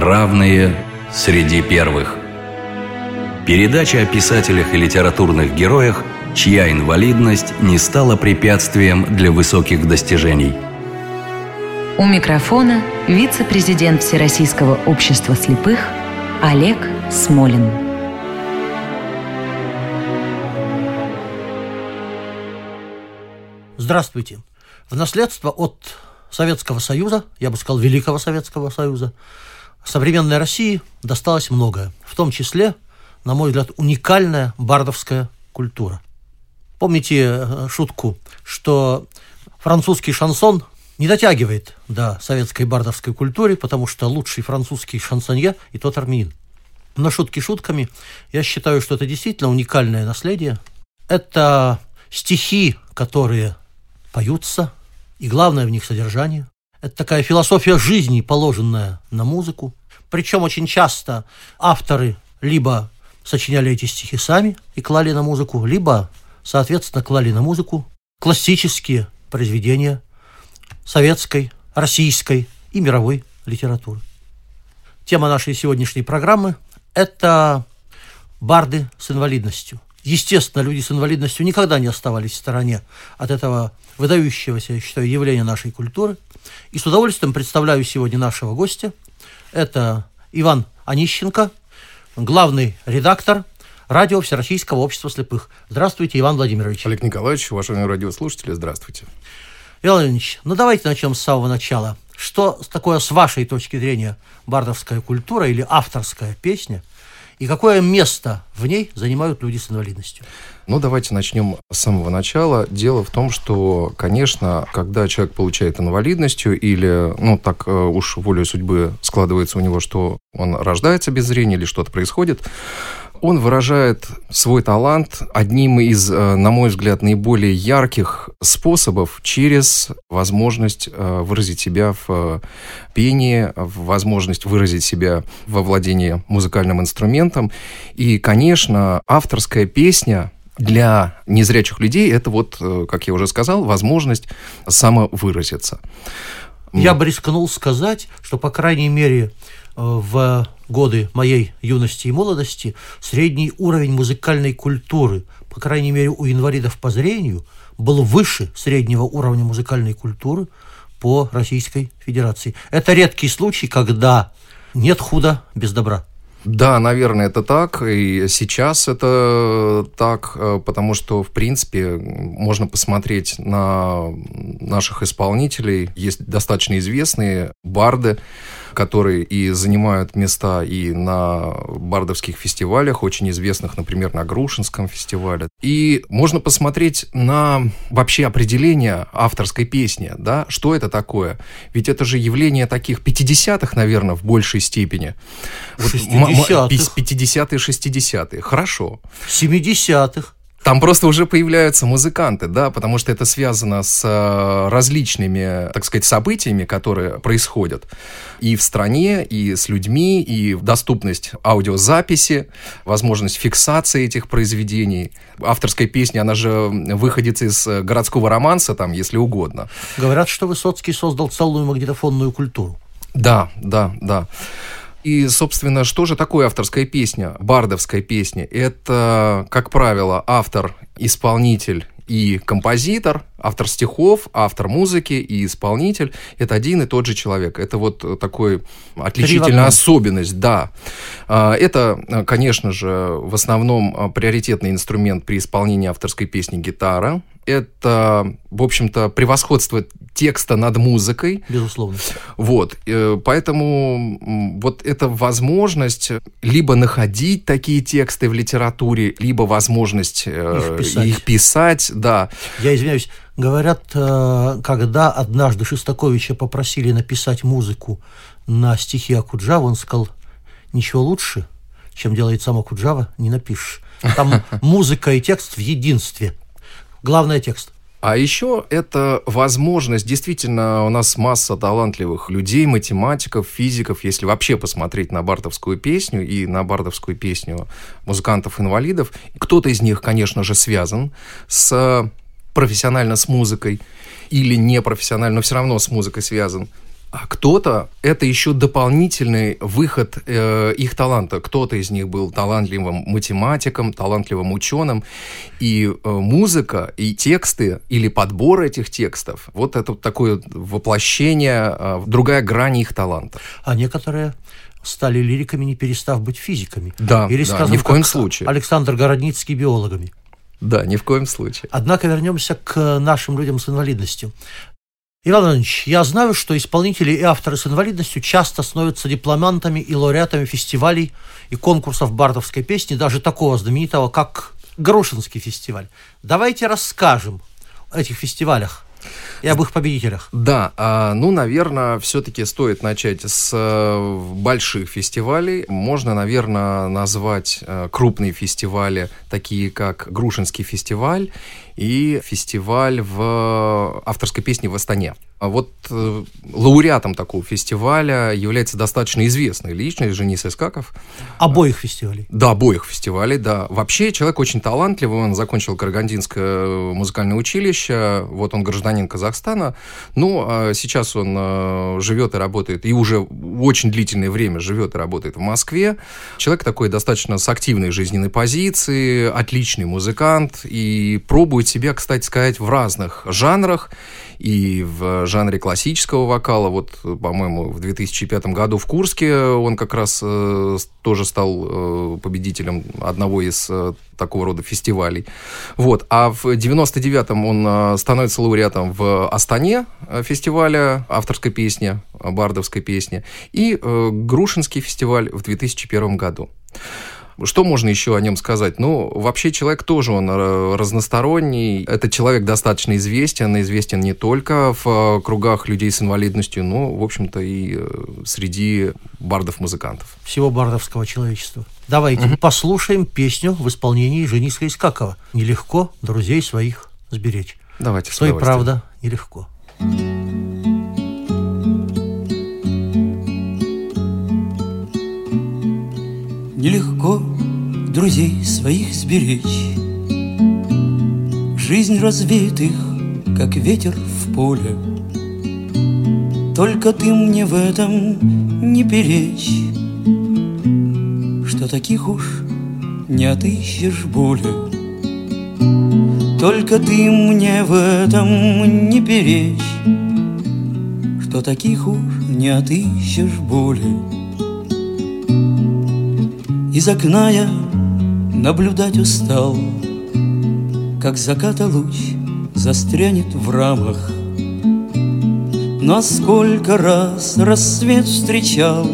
Равные среди первых. Передача о писателях и литературных героях, чья инвалидность не стала препятствием для высоких достижений. У микрофона вице-президент Всероссийского общества слепых Олег Смолин. Здравствуйте. В наследство от Советского Союза, я бы сказал, Великого Советского Союза, современной России досталось многое, в том числе, на мой взгляд, уникальная бардовская культура. Помните э, шутку, что французский шансон не дотягивает до советской бардовской культуры, потому что лучший французский шансонье и тот армянин. Но шутки шутками, я считаю, что это действительно уникальное наследие. Это стихи, которые поются, и главное в них содержание. Это такая философия жизни, положенная на музыку. Причем очень часто авторы либо сочиняли эти стихи сами и клали на музыку, либо, соответственно, клали на музыку классические произведения советской, российской и мировой литературы. Тема нашей сегодняшней программы – это барды с инвалидностью. Естественно, люди с инвалидностью никогда не оставались в стороне от этого выдающегося, я считаю, явления нашей культуры. И с удовольствием представляю сегодня нашего гостя. Это Иван Онищенко, главный редактор радио Всероссийского общества слепых. Здравствуйте, Иван Владимирович. Олег Николаевич, уважаемые радиослушатели, здравствуйте. Иван Владимирович, ну давайте начнем с самого начала. Что такое, с вашей точки зрения, бардовская культура или авторская песня – и какое место в ней занимают люди с инвалидностью? Ну, давайте начнем с самого начала. Дело в том, что, конечно, когда человек получает инвалидностью или, ну, так э, уж волей судьбы складывается у него, что он рождается без зрения или что-то происходит, он выражает свой талант одним из, э, на мой взгляд, наиболее ярких способов через возможность э, выразить себя в э, пении, возможность выразить себя во владении музыкальным инструментом. И, конечно, авторская песня для незрячих людей это вот, как я уже сказал, возможность самовыразиться. Я бы рискнул сказать, что, по крайней мере, в годы моей юности и молодости средний уровень музыкальной культуры, по крайней мере у инвалидов по зрению, был выше среднего уровня музыкальной культуры по Российской Федерации. Это редкий случай, когда нет худа без добра. Да, наверное, это так. И сейчас это так, э, потому что, в принципе, можно посмотреть на наших исполнителей. Есть достаточно известные барды, которые и занимают места и на бардовских фестивалях, очень известных, например, на Грушинском фестивале. И можно посмотреть на вообще определение авторской песни, да, что это такое. Ведь это же явление таких 50-х, наверное, в большей степени. 60-х. 50-е, 60-е. Хорошо. 70-х. Там просто уже появляются музыканты, да, потому что это связано с э, различными, так сказать, событиями, которые происходят и в стране, и с людьми, и доступность аудиозаписи, возможность фиксации этих произведений. Авторская песня, она же выходит из городского романса, там, если угодно. Говорят, что Высоцкий создал целую магнитофонную культуру. Да, да, да. И, собственно, что же такое авторская песня, бардовская песня? Это, как правило, автор, исполнитель и композитор, автор стихов, автор музыки и исполнитель – это один и тот же человек. Это вот такой отличительная особенность, да. А, это, конечно же, в основном приоритетный инструмент при исполнении авторской песни – гитара это, в общем-то, превосходство текста над музыкой. Безусловно. Вот, э, поэтому вот эта возможность либо находить такие тексты в литературе, либо возможность э, их писать, их писать да. Я извиняюсь, говорят, э, когда однажды Шестаковича попросили написать музыку на стихи Акуджава, он сказал, ничего лучше, чем делает сам Акуджава, не напишешь. Там музыка и текст в единстве – Главный текст. А еще это возможность, действительно, у нас масса талантливых людей, математиков, физиков, если вообще посмотреть на бардовскую песню и на бардовскую песню музыкантов-инвалидов. Кто-то из них, конечно же, связан с профессионально с музыкой или непрофессионально, но все равно с музыкой связан. А кто-то это еще дополнительный выход э, их таланта. Кто-то из них был талантливым математиком, талантливым ученым. И э, музыка, и тексты, или подбор этих текстов, вот это вот такое воплощение, э, другая грань их таланта. А некоторые стали лириками, не перестав быть физиками. Да, Или, да, скажем, ни в коем случае. Александр Городницкий биологами. Да, ни в коем случае. Однако вернемся к нашим людям с инвалидностью. Иван Иванович, я знаю, что исполнители и авторы с инвалидностью часто становятся дипломантами и лауреатами фестивалей и конкурсов бардовской песни, даже такого знаменитого, как Грушинский фестиваль. Давайте расскажем о этих фестивалях и об их победителях. Да, а, ну, наверное, все-таки стоит начать с э, больших фестивалей. Можно, наверное, назвать э, крупные фестивали, такие как Грушинский фестиваль и фестиваль в авторской песне в Астане. А вот э, лауреатом такого фестиваля является достаточно известная личность Женис Искаков. Обоих фестивалей. Да, обоих фестивалей, да. Вообще человек очень талантливый, он закончил Карагандинское музыкальное училище, вот он гражданин Казахстана. Ну, а сейчас он э, живет и работает, и уже очень длительное время живет и работает в Москве. Человек такой достаточно с активной жизненной позиции, отличный музыкант и пробует себя, кстати сказать, в разных жанрах и в жанре классического вокала. Вот, по-моему, в 2005 году в Курске он как раз э, тоже стал э, победителем одного из э, такого рода фестивалей. Вот. А в 99-м он становится лауреатом в Астане фестиваля авторской песни, бардовской песни, и Грушинский фестиваль в 2001 году. Что можно еще о нем сказать? Ну, вообще человек тоже, он э, разносторонний. Этот человек достаточно известен, известен не только в э, кругах людей с инвалидностью, но, в общем-то, и э, среди бардов-музыкантов. Всего бардовского человечества. Давайте угу. послушаем песню в исполнении Жениска Искакова. Нелегко друзей своих сберечь. Давайте, Что и правда нелегко. Нелегко друзей своих сберечь. Жизнь развеет их, как ветер в поле. Только ты мне в этом не перечь. Что таких уж не отыщешь боли. Только ты мне в этом не перечь. Что таких уж не отыщешь боли из окна я наблюдать устал, Как заката луч застрянет в рамах. Но сколько раз рассвет встречал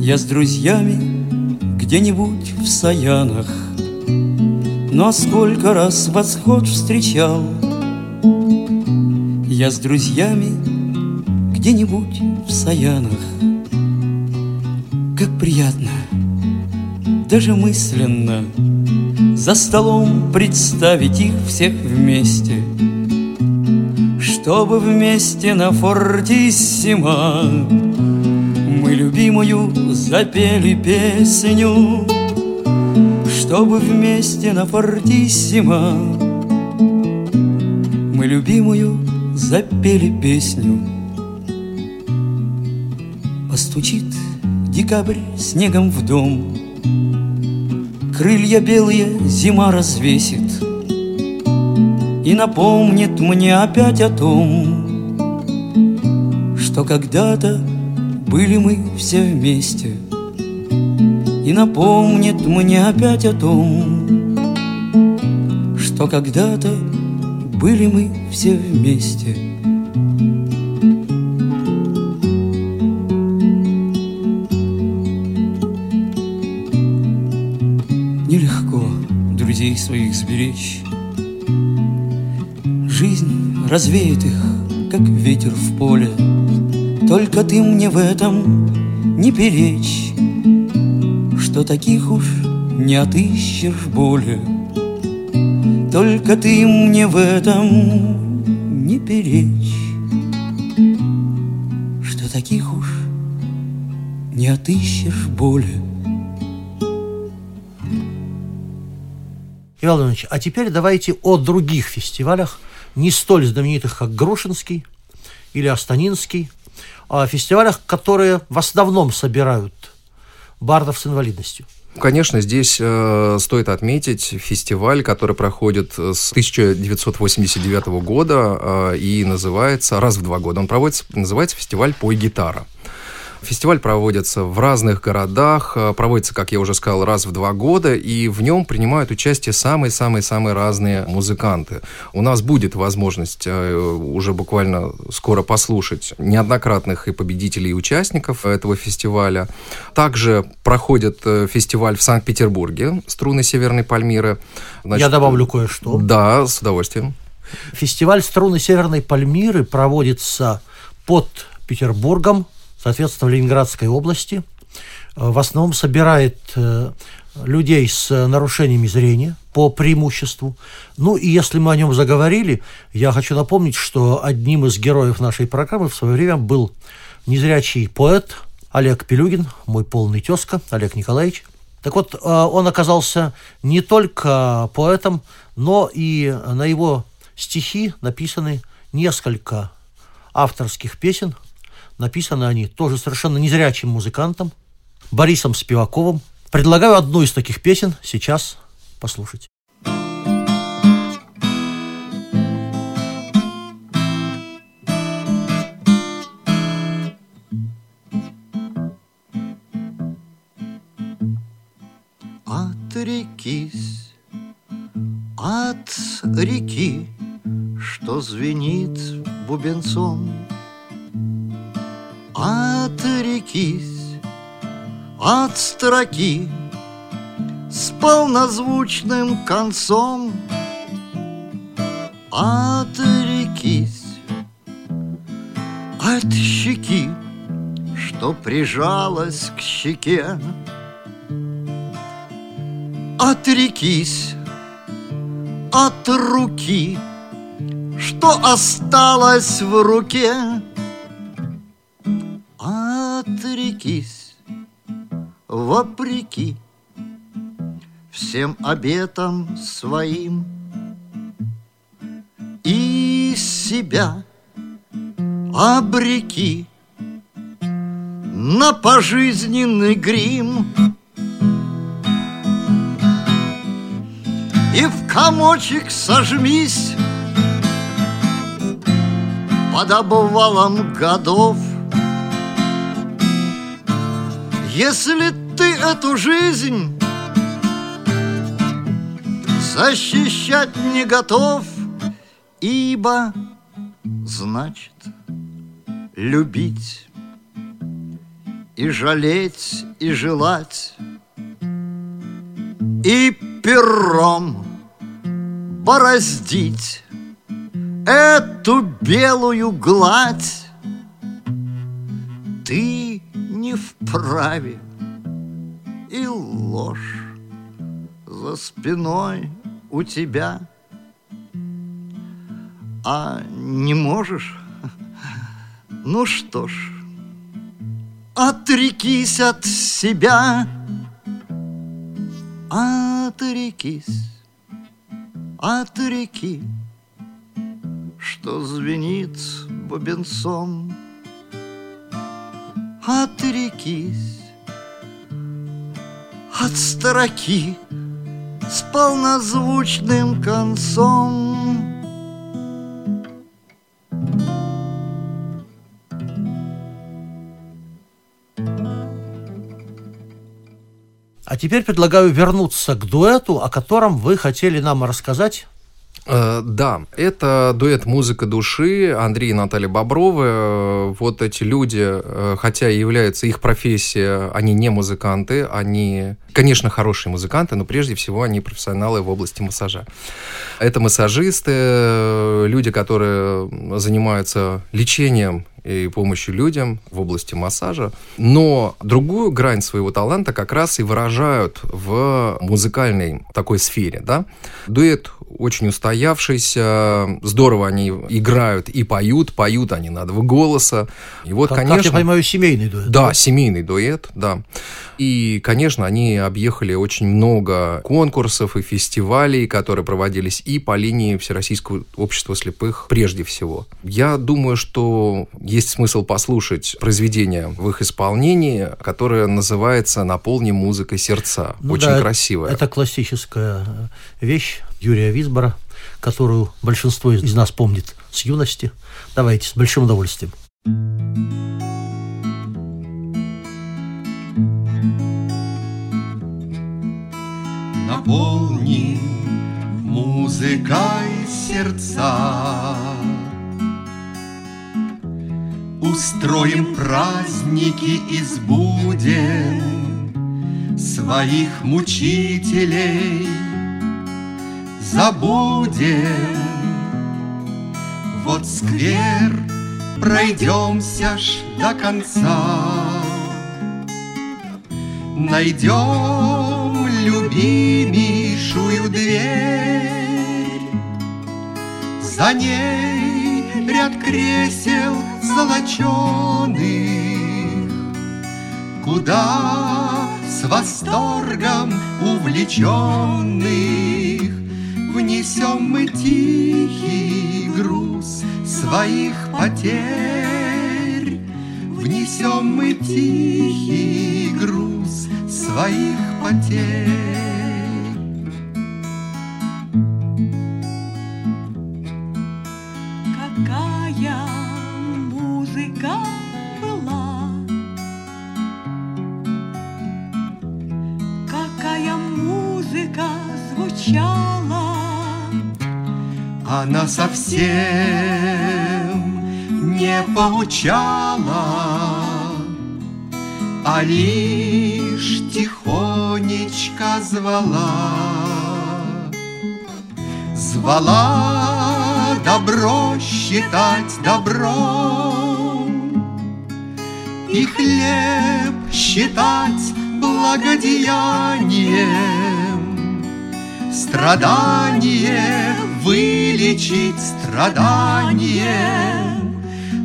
Я с друзьями где-нибудь в Саянах. Но сколько раз восход встречал Я с друзьями где-нибудь в Саянах. Как приятно даже мысленно За столом представить их всех вместе. Чтобы вместе на фортиссимо Мы любимую запели песню. Чтобы вместе на фортиссимо Мы любимую запели песню. Постучит декабрь снегом в дом Крылья белые зима развесит И напомнит мне опять о том Что когда-то были мы все вместе И напомнит мне опять о том Что когда-то были мы все вместе – своих сберечь. Жизнь развеет их, как ветер в поле, Только ты мне в этом не перечь, Что таких уж не отыщешь боли. Только ты мне в этом не перечь, Что таких уж не отыщешь боли. Иван Иванович, а теперь давайте о других фестивалях, не столь знаменитых, как Грушинский или Астанинский, о фестивалях, которые в основном собирают бардов с инвалидностью. Конечно, здесь э, стоит отметить фестиваль, который проходит с 1989 года э, и называется раз в два года. Он проводится, называется фестиваль «Пой гитара». Фестиваль проводится в разных городах, э, проводится, как я уже сказал, раз в два года, и в нем принимают участие самые-самые-самые разные музыканты. У нас будет возможность э, уже буквально скоро послушать неоднократных и победителей, и участников этого фестиваля. Также проходит э, фестиваль в Санкт-Петербурге «Струны Северной Пальмиры». Значит, я добавлю кое-что. Да, с удовольствием. Фестиваль «Струны Северной Пальмиры» проводится под Петербургом соответственно, в Ленинградской области. Э, в основном собирает э, людей с нарушениями зрения по преимуществу. Ну и если мы о нем заговорили, я хочу напомнить, что одним из героев нашей программы в свое время был незрячий поэт Олег Пелюгин, мой полный тезка Олег Николаевич. Так вот, э, он оказался не только поэтом, но и на его стихи написаны несколько авторских песен – Написаны они тоже совершенно незрячим музыкантом Борисом Спиваковым. Предлагаю одну из таких песен сейчас послушать. Отрекись от реки, что звенит бубенцом Отрекись от строки С полнозвучным концом. Отрекись от щеки, Что прижалась к щеке. Отрекись от руки, Что осталось в руке вопреки всем обетам своим. И себя обреки на пожизненный грим. И в комочек сожмись под обвалом годов. Если ты эту жизнь защищать не готов, ибо значит любить и жалеть и желать и пером бороздить эту белую гладь. Ты не вправе И ложь за спиной у тебя. А не можешь? Ну что ж, отрекись от себя. Отрекись от реки, Что звенит бубенцом. Отрекись от строки с полнозвучным концом. А теперь предлагаю вернуться к дуэту, о котором вы хотели нам рассказать да, это дуэт «Музыка души» Андрей и Наталья Бобровы. Э, вот эти люди, э, хотя и являются их профессия, они не музыканты, они, конечно, хорошие музыканты, но прежде всего они профессионалы в области массажа. Это массажисты, люди, которые занимаются лечением и помощью людям в области массажа. Но другую грань своего таланта как раз и выражают в музыкальной такой сфере. Да? Дуэт очень устоявшийся, здорово они играют и поют, поют они на два голоса. И вот, Как, конечно... как я понимаю, семейный дуэт. Да, семейный дуэт, да. И, конечно, они объехали очень много конкурсов и фестивалей, которые проводились и по линии Всероссийского общества слепых прежде всего. Я думаю, что есть смысл послушать произведение в их исполнении, которое называется «Наполни музыкой сердца». Ну очень да, красивое. Это классическая вещь Юрия Висбора, которую большинство из нас помнит с юности. Давайте, с большим удовольствием. Наполни музыкой сердца. Устроим праздники из буден Своих мучителей забудем. Вот сквер пройдемся ж до конца. Найдем любимейшую дверь, За ней ряд кресел золоченых, Куда с восторгом увлеченных Внесем мы тихий груз своих потерь, Внесем мы тихий груз своих потерь. Совсем не поучала, А лишь тихонечко звала. Звала добро считать добром И хлеб считать благодеянием Страдание вылечить страданием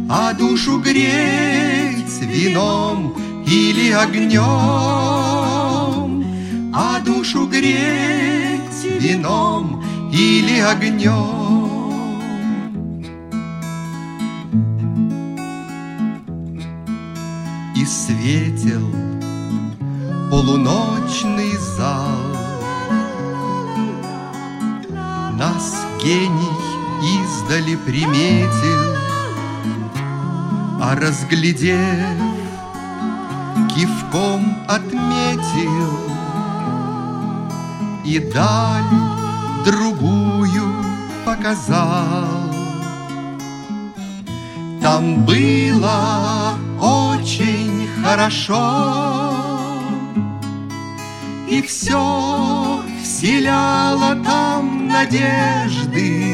А душу греть вином или огнем. А душу греть вином или огнем. И светел полуночный зал Нас гений издали приметил. А разглядев, кивком отметил И даль другую показал. Там было очень хорошо И все вселяло там надежды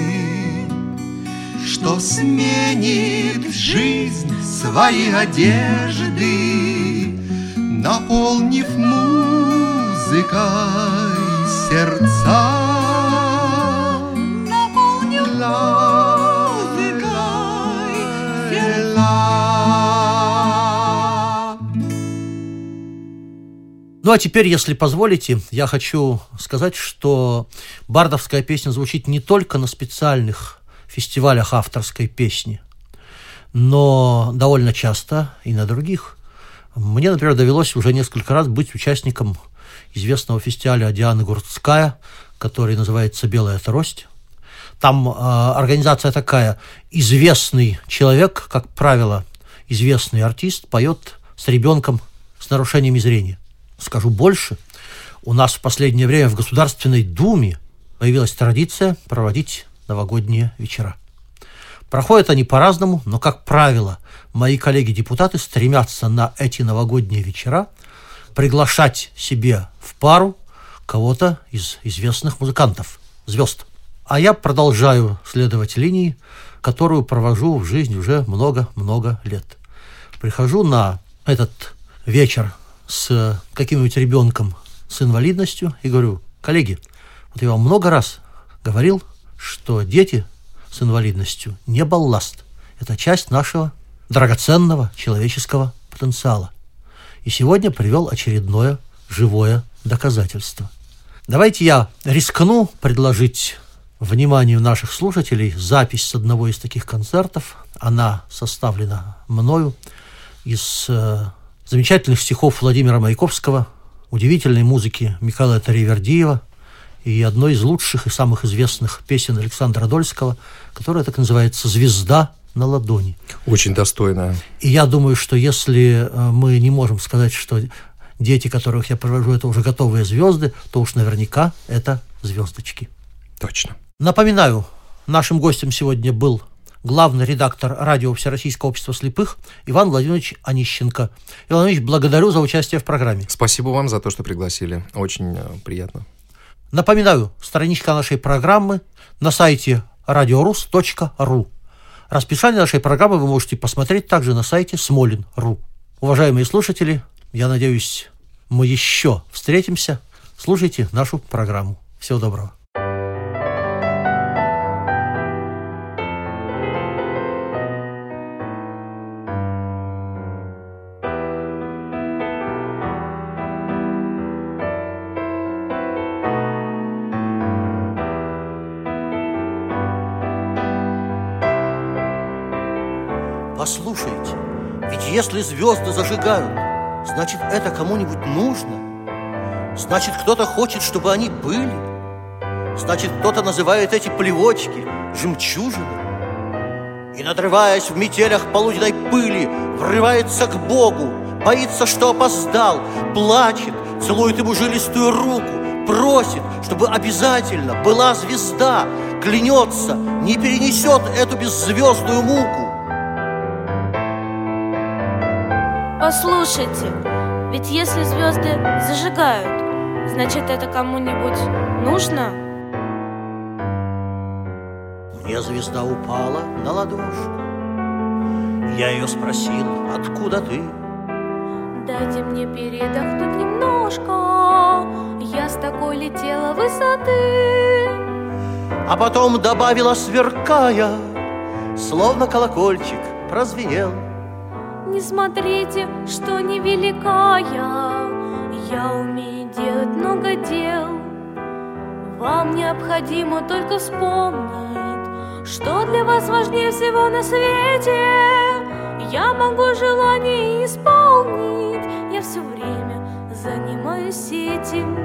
Что сменит жизнь свои одежды Наполнив музыкой сердца Ну а теперь, если позволите, я хочу сказать, что бардовская песня звучит не только на специальных фестивалях авторской песни, но довольно часто и на других. Мне, например, довелось уже несколько раз быть участником известного фестиваля Дианы Гурцкая, который называется «Белая трость». Там э, организация такая. Известный человек, как правило, известный артист, поет с ребенком с нарушениями зрения. Скажу больше. У нас в последнее время в Государственной Думе появилась традиция проводить новогодние вечера. Проходят они по-разному, но, как правило, мои коллеги-депутаты стремятся на эти новогодние вечера приглашать себе в пару кого-то из известных музыкантов, звезд. А я продолжаю следовать линии, которую провожу в жизни уже много-много лет. Прихожу на этот вечер с каким-нибудь ребенком с инвалидностью и говорю, коллеги, вот я вам много раз говорил, что дети с инвалидностью не балласт. Это часть нашего драгоценного человеческого потенциала. И сегодня привел очередное живое доказательство. Давайте я рискну предложить вниманию наших слушателей запись с одного из таких концертов. Она составлена мною из э, замечательных стихов Владимира Маяковского, удивительной музыки Михаила Таривердиева и одной из лучших и самых известных песен Александра Дольского, которая так называется «Звезда на ладони». Очень достойная. И я думаю, что если э, мы не можем сказать, что дети, которых я провожу, это уже готовые звезды, то уж наверняка это звездочки. Точно. Напоминаю, нашим гостем сегодня был главный редактор радио Всероссийского общества слепых Иван Владимирович Онищенко. Иван Владимирович, благодарю за участие в программе. Спасибо вам за то, что пригласили. Очень э, приятно. Напоминаю, страничка нашей программы на сайте radiorus.ru. Расписание нашей программы вы можете посмотреть также на сайте smolin.ru. Уважаемые слушатели, я надеюсь, мы еще встретимся. Слушайте нашу программу. Всего доброго. Послушайте, ведь если звезды зажигают, значит, это кому-нибудь нужно. Значит, кто-то хочет, чтобы они были. Значит, кто-то называет эти плевочки жемчужины. И, надрываясь в метелях полуденной пыли, врывается к Богу, боится, что опоздал, плачет, целует ему жилистую руку, просит, чтобы обязательно была звезда, клянется, не перенесет эту беззвездную муку. Послушайте, ведь если звезды зажигают, значит это кому-нибудь нужно? Мне звезда упала на ладошку. Я ее спросил, откуда ты? Дайте мне передохнуть немножко, я с такой летела высоты. А потом добавила, сверкая, словно колокольчик прозвенел. Не смотрите, что невелика я, я умею делать много дел. Вам необходимо только вспомнить, что для вас важнее всего на свете. Я могу желание исполнить, я все время занимаюсь этим.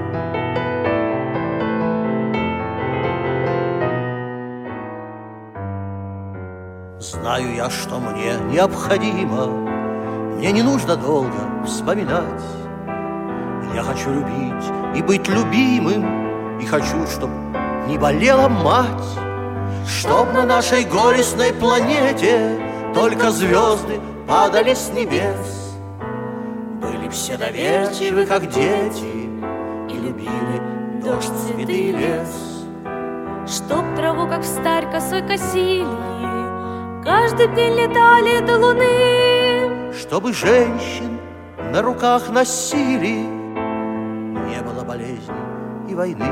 Знаю я, что мне необходимо, мне не нужно долго вспоминать. Я хочу любить и быть любимым, и хочу, чтобы не болела мать, чтоб на нашей горестной планете только звезды падали с небес. Были все доверчивы, как дети, и любили дождь, цветы и лес. Чтоб траву, как в старь, косой косили, Каждый день летали до луны. Чтобы женщин на руках носили, Не было болезни и войны.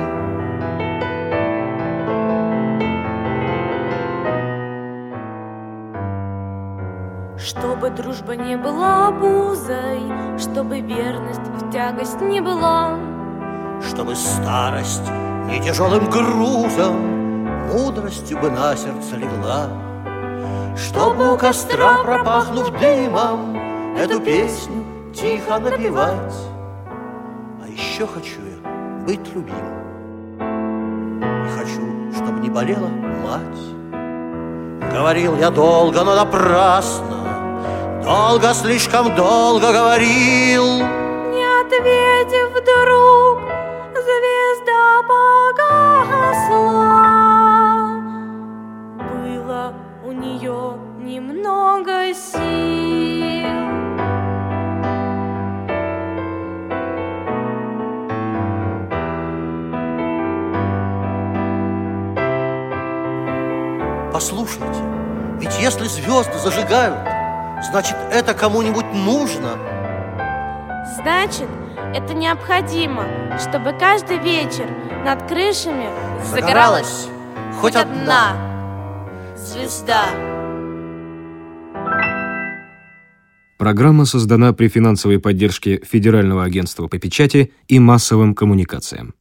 Чтобы дружба не была обузой, Чтобы верность в тягость не была, Чтобы старость не тяжелым грузом Мудростью бы на сердце легла, Чтобы у костра, пропахнув дымом, Эту песню тихо напевать. А еще хочу я быть любимым. И хочу, чтобы не болела мать. Говорил я долго, но напрасно, Долго, слишком долго говорил. Не ответив вдруг, зажигают, значит, это кому-нибудь нужно. Значит, это необходимо, чтобы каждый вечер над крышами загоралась хоть одна звезда. Программа создана при финансовой поддержке Федерального агентства по печати и массовым коммуникациям.